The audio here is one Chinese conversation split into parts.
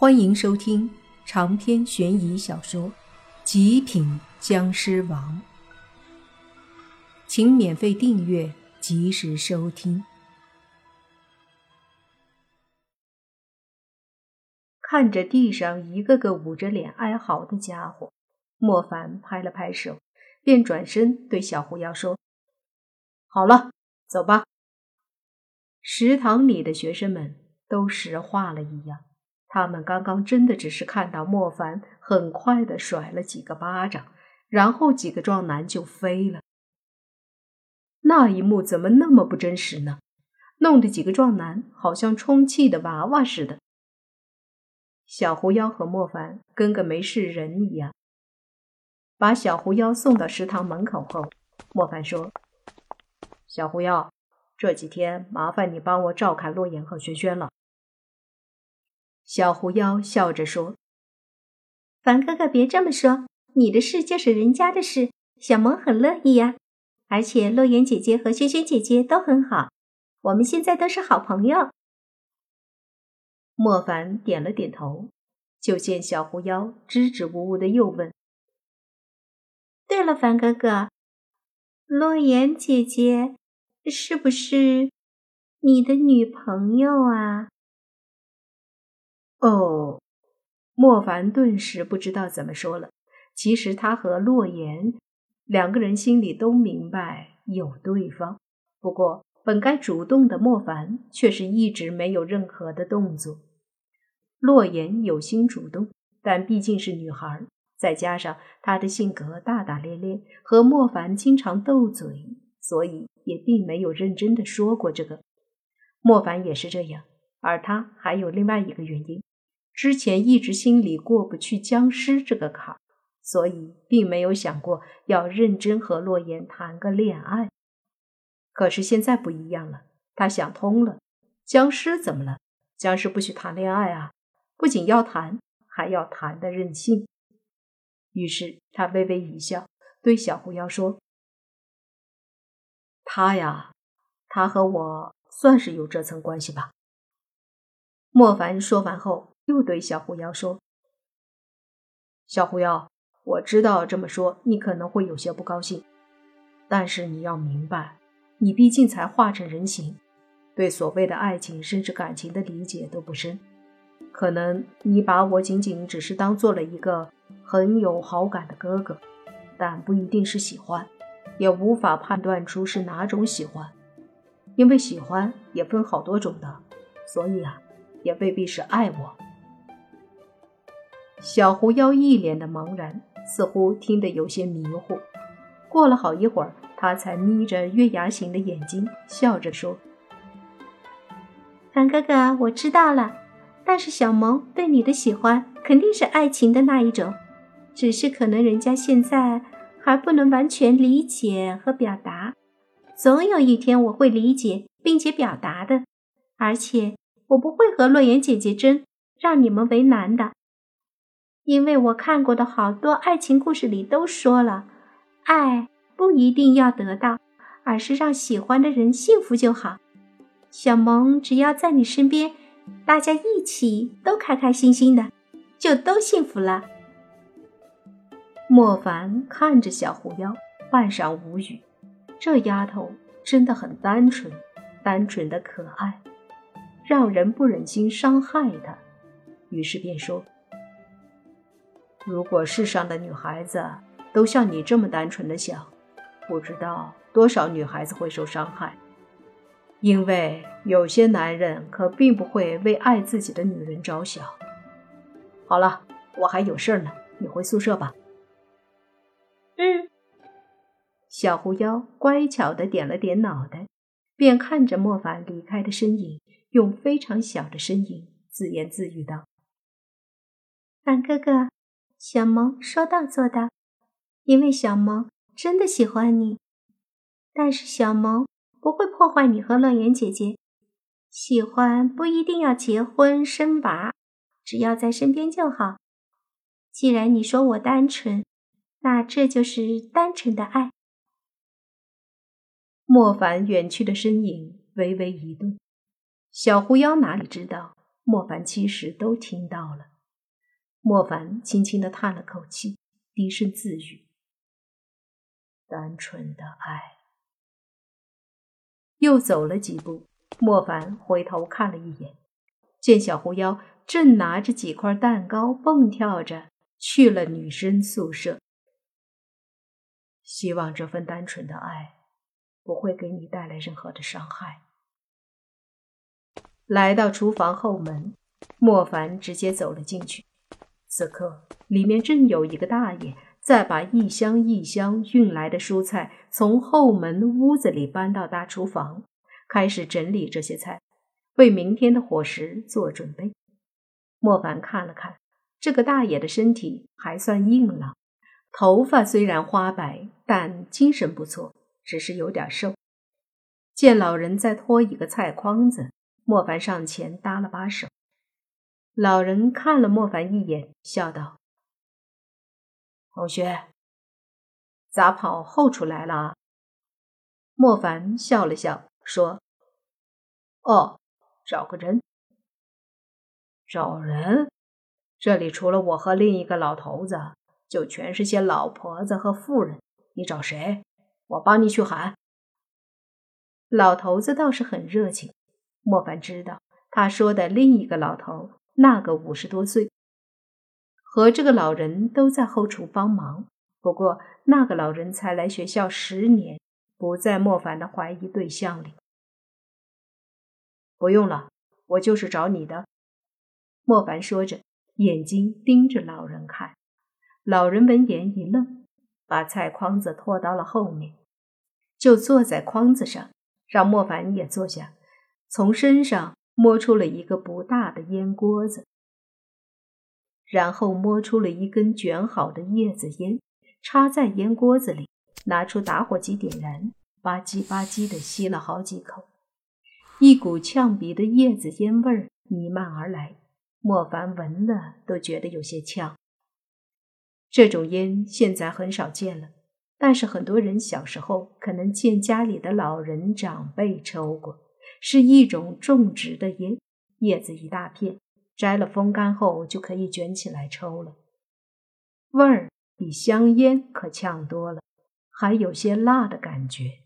欢迎收听长篇悬疑小说《极品僵尸王》，请免费订阅，及时收听。看着地上一个个捂着脸哀嚎的家伙，莫凡拍了拍手，便转身对小狐妖说：“好了，走吧。”食堂里的学生们都石化了一样。他们刚刚真的只是看到莫凡很快的甩了几个巴掌，然后几个壮男就飞了。那一幕怎么那么不真实呢？弄得几个壮男好像充气的娃娃似的。小狐妖和莫凡跟个没事人一样，把小狐妖送到食堂门口后，莫凡说：“小狐妖，这几天麻烦你帮我照看洛言和轩轩了。”小狐妖笑着说：“凡哥哥，别这么说，你的事就是人家的事。小萌很乐意呀，而且洛言姐姐和萱萱姐姐都很好，我们现在都是好朋友。”莫凡点了点头，就见小狐妖支支吾吾的又问：“对了，凡哥哥，洛言姐姐是不是你的女朋友啊？”哦，莫凡顿时不知道怎么说了。其实他和洛言两个人心里都明白有对方，不过本该主动的莫凡却是一直没有任何的动作。洛言有心主动，但毕竟是女孩，再加上她的性格大大咧咧，和莫凡经常斗嘴，所以也并没有认真的说过这个。莫凡也是这样，而他还有另外一个原因。之前一直心里过不去僵尸这个坎，所以并没有想过要认真和洛言谈个恋爱。可是现在不一样了，他想通了，僵尸怎么了？僵尸不许谈恋爱啊！不仅要谈，还要谈的任性。于是他微微一笑，对小狐妖说：“他呀，他和我算是有这层关系吧。”莫凡说完后。又对小狐妖说：“小狐妖，我知道这么说你可能会有些不高兴，但是你要明白，你毕竟才化成人形，对所谓的爱情甚至感情的理解都不深。可能你把我仅仅只是当做了一个很有好感的哥哥，但不一定是喜欢，也无法判断出是哪种喜欢，因为喜欢也分好多种的，所以啊，也未必是爱我。”小狐妖一脸的茫然，似乎听得有些迷糊。过了好一会儿，他才眯着月牙形的眼睛，笑着说：“凡哥哥，我知道了。但是小萌对你的喜欢肯定是爱情的那一种，只是可能人家现在还不能完全理解和表达。总有一天我会理解并且表达的，而且我不会和洛言姐姐争，让你们为难的。”因为我看过的好多爱情故事里都说了，爱不一定要得到，而是让喜欢的人幸福就好。小萌只要在你身边，大家一起都开开心心的，就都幸福了。莫凡看着小狐妖，半晌无语。这丫头真的很单纯，单纯的可爱，让人不忍心伤害她。于是便说。如果世上的女孩子都像你这么单纯的想，不知道多少女孩子会受伤害。因为有些男人可并不会为爱自己的女人着想。好了，我还有事呢，你回宿舍吧。嗯。小狐妖乖巧的点了点脑袋，便看着莫凡离开的身影，用非常小的声音自言自语道：“凡哥哥。”小萌说到做到，因为小萌真的喜欢你，但是小萌不会破坏你和乐言姐姐。喜欢不一定要结婚生娃，只要在身边就好。既然你说我单纯，那这就是单纯的爱。莫凡远去的身影微微一动，小狐妖哪里知道，莫凡其实都听到了。莫凡轻轻的叹了口气，低声自语：“单纯的爱。”又走了几步，莫凡回头看了一眼，见小狐妖正拿着几块蛋糕蹦跳着去了女生宿舍。希望这份单纯的爱不会给你带来任何的伤害。来到厨房后门，莫凡直接走了进去。此刻，里面正有一个大爷在把一箱一箱运来的蔬菜从后门屋子里搬到大厨房，开始整理这些菜，为明天的伙食做准备。莫凡看了看这个大爷的身体，还算硬朗。头发虽然花白，但精神不错，只是有点瘦。见老人在拖一个菜筐子，莫凡上前搭了把手。老人看了莫凡一眼，笑道：“同学，咋跑后厨来了？”莫凡笑了笑，说：“哦，找个人。找人？这里除了我和另一个老头子。”就全是些老婆子和妇人，你找谁？我帮你去喊。老头子倒是很热情。莫凡知道他说的另一个老头，那个五十多岁，和这个老人都在后厨帮忙。不过那个老人才来学校十年，不在莫凡的怀疑对象里。不用了，我就是找你的。莫凡说着，眼睛盯着老人看。老人闻言一愣，把菜筐子拖到了后面，就坐在筐子上，让莫凡也坐下，从身上摸出了一个不大的烟锅子，然后摸出了一根卷好的叶子烟，插在烟锅子里，拿出打火机点燃，吧唧吧唧的吸了好几口，一股呛鼻的叶子烟味儿弥漫而来，莫凡闻了都觉得有些呛。这种烟现在很少见了，但是很多人小时候可能见家里的老人长辈抽过，是一种种植的烟，叶子一大片，摘了风干后就可以卷起来抽了，味儿比香烟可呛多了，还有些辣的感觉，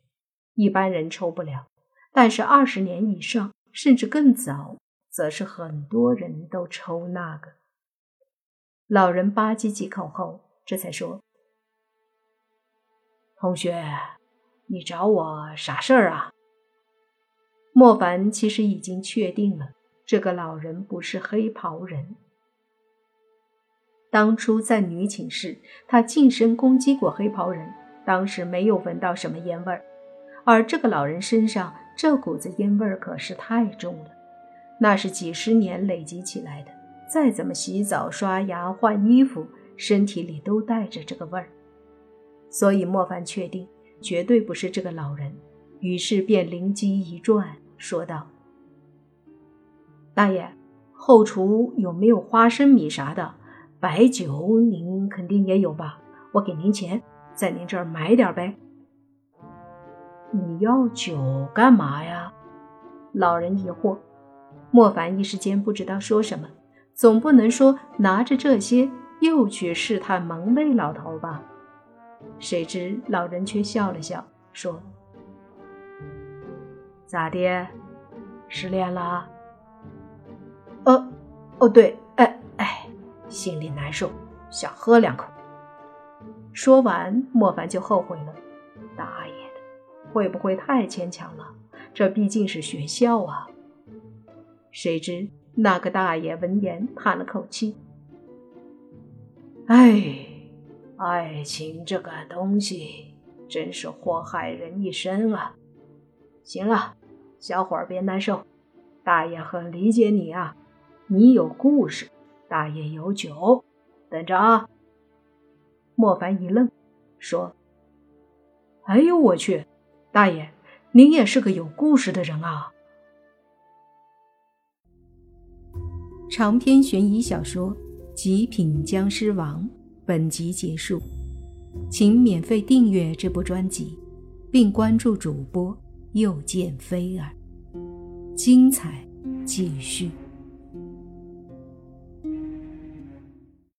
一般人抽不了，但是二十年以上甚至更早，则是很多人都抽那个。老人吧唧几口后，这才说：“同学，你找我啥事儿啊？”莫凡其实已经确定了，这个老人不是黑袍人。当初在女寝室，他近身攻击过黑袍人，当时没有闻到什么烟味儿，而这个老人身上这股子烟味儿可是太重了，那是几十年累积起来的。再怎么洗澡、刷牙、换衣服，身体里都带着这个味儿，所以莫凡确定绝对不是这个老人，于是便灵机一转，说道：“大爷，后厨有没有花生米啥的？白酒您肯定也有吧？我给您钱，在您这儿买点呗。”你要酒干嘛呀？老人疑惑，莫凡一时间不知道说什么。总不能说拿着这些又去试探门卫老头吧？谁知老人却笑了笑，说：“咋的，失恋了？哦，哦，对，哎哎，心里难受，想喝两口。”说完，莫凡就后悔了：“大爷的，会不会太牵强了？这毕竟是学校啊！”谁知。那个大爷闻言叹了口气：“哎，爱情这个东西真是祸害人一生啊！行了，小伙儿别难受，大爷很理解你啊。你有故事，大爷有酒，等着啊。”莫凡一愣，说：“哎呦我去，大爷，您也是个有故事的人啊！”长篇悬疑小说《极品僵尸王》本集结束，请免费订阅这部专辑，并关注主播又见飞儿，精彩继续。